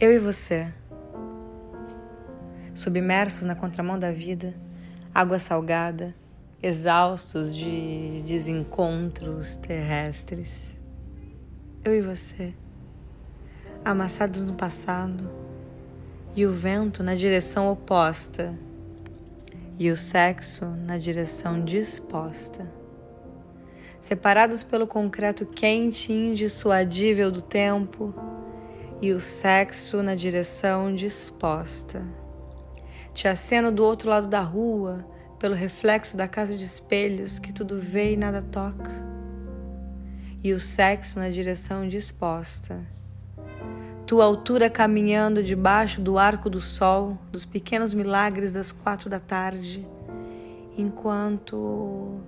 Eu e você, submersos na contramão da vida, água salgada, exaustos de desencontros terrestres. Eu e você, amassados no passado, e o vento na direção oposta, e o sexo na direção disposta. Separados pelo concreto quente e indissuadível do tempo, e o sexo na direção disposta. Te aceno do outro lado da rua, pelo reflexo da casa de espelhos que tudo vê e nada toca. E o sexo na direção disposta. Tua altura caminhando debaixo do arco do sol, dos pequenos milagres das quatro da tarde, enquanto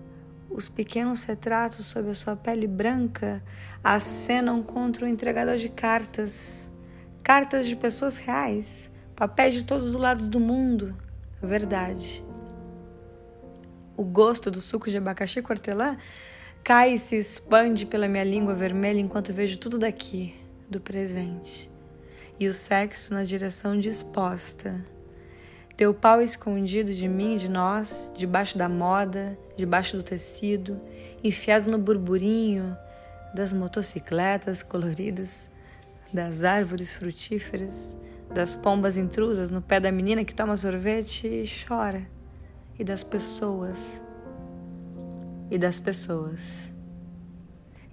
os pequenos retratos sob a sua pele branca acenam contra o entregador de cartas, cartas de pessoas reais, papéis de todos os lados do mundo, verdade. O gosto do suco de abacaxi cortelã cai e se expande pela minha língua vermelha enquanto vejo tudo daqui, do presente, e o sexo na direção disposta teu pau escondido de mim, de nós, debaixo da moda, debaixo do tecido, enfiado no burburinho das motocicletas coloridas, das árvores frutíferas, das pombas intrusas no pé da menina que toma sorvete e chora, e das pessoas, e das pessoas,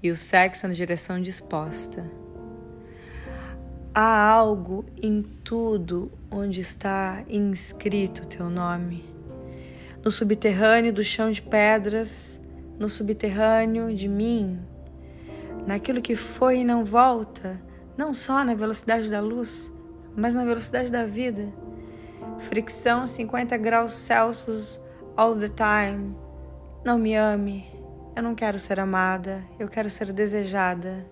e o sexo na direção disposta Há algo em tudo onde está inscrito teu nome. No subterrâneo do chão de pedras, no subterrâneo de mim, naquilo que foi e não volta, não só na velocidade da luz, mas na velocidade da vida. Fricção 50 graus Celsius all the time. Não me ame. Eu não quero ser amada, eu quero ser desejada.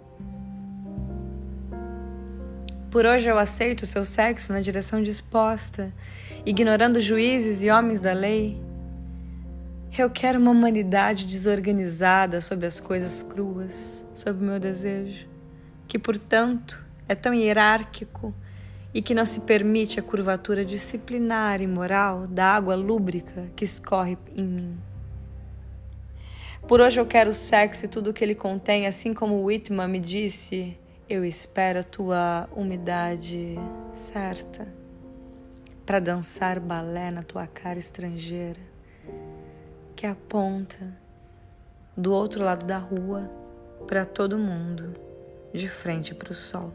Por hoje eu aceito seu sexo na direção disposta, ignorando juízes e homens da lei. Eu quero uma humanidade desorganizada sobre as coisas cruas, sobre o meu desejo, que, portanto, é tão hierárquico e que não se permite a curvatura disciplinar e moral da água lúbrica que escorre em mim. Por hoje eu quero o sexo e tudo o que ele contém, assim como Whitman me disse eu espero a tua umidade certa para dançar balé na tua cara estrangeira que aponta do outro lado da rua para todo mundo, de frente para o sol.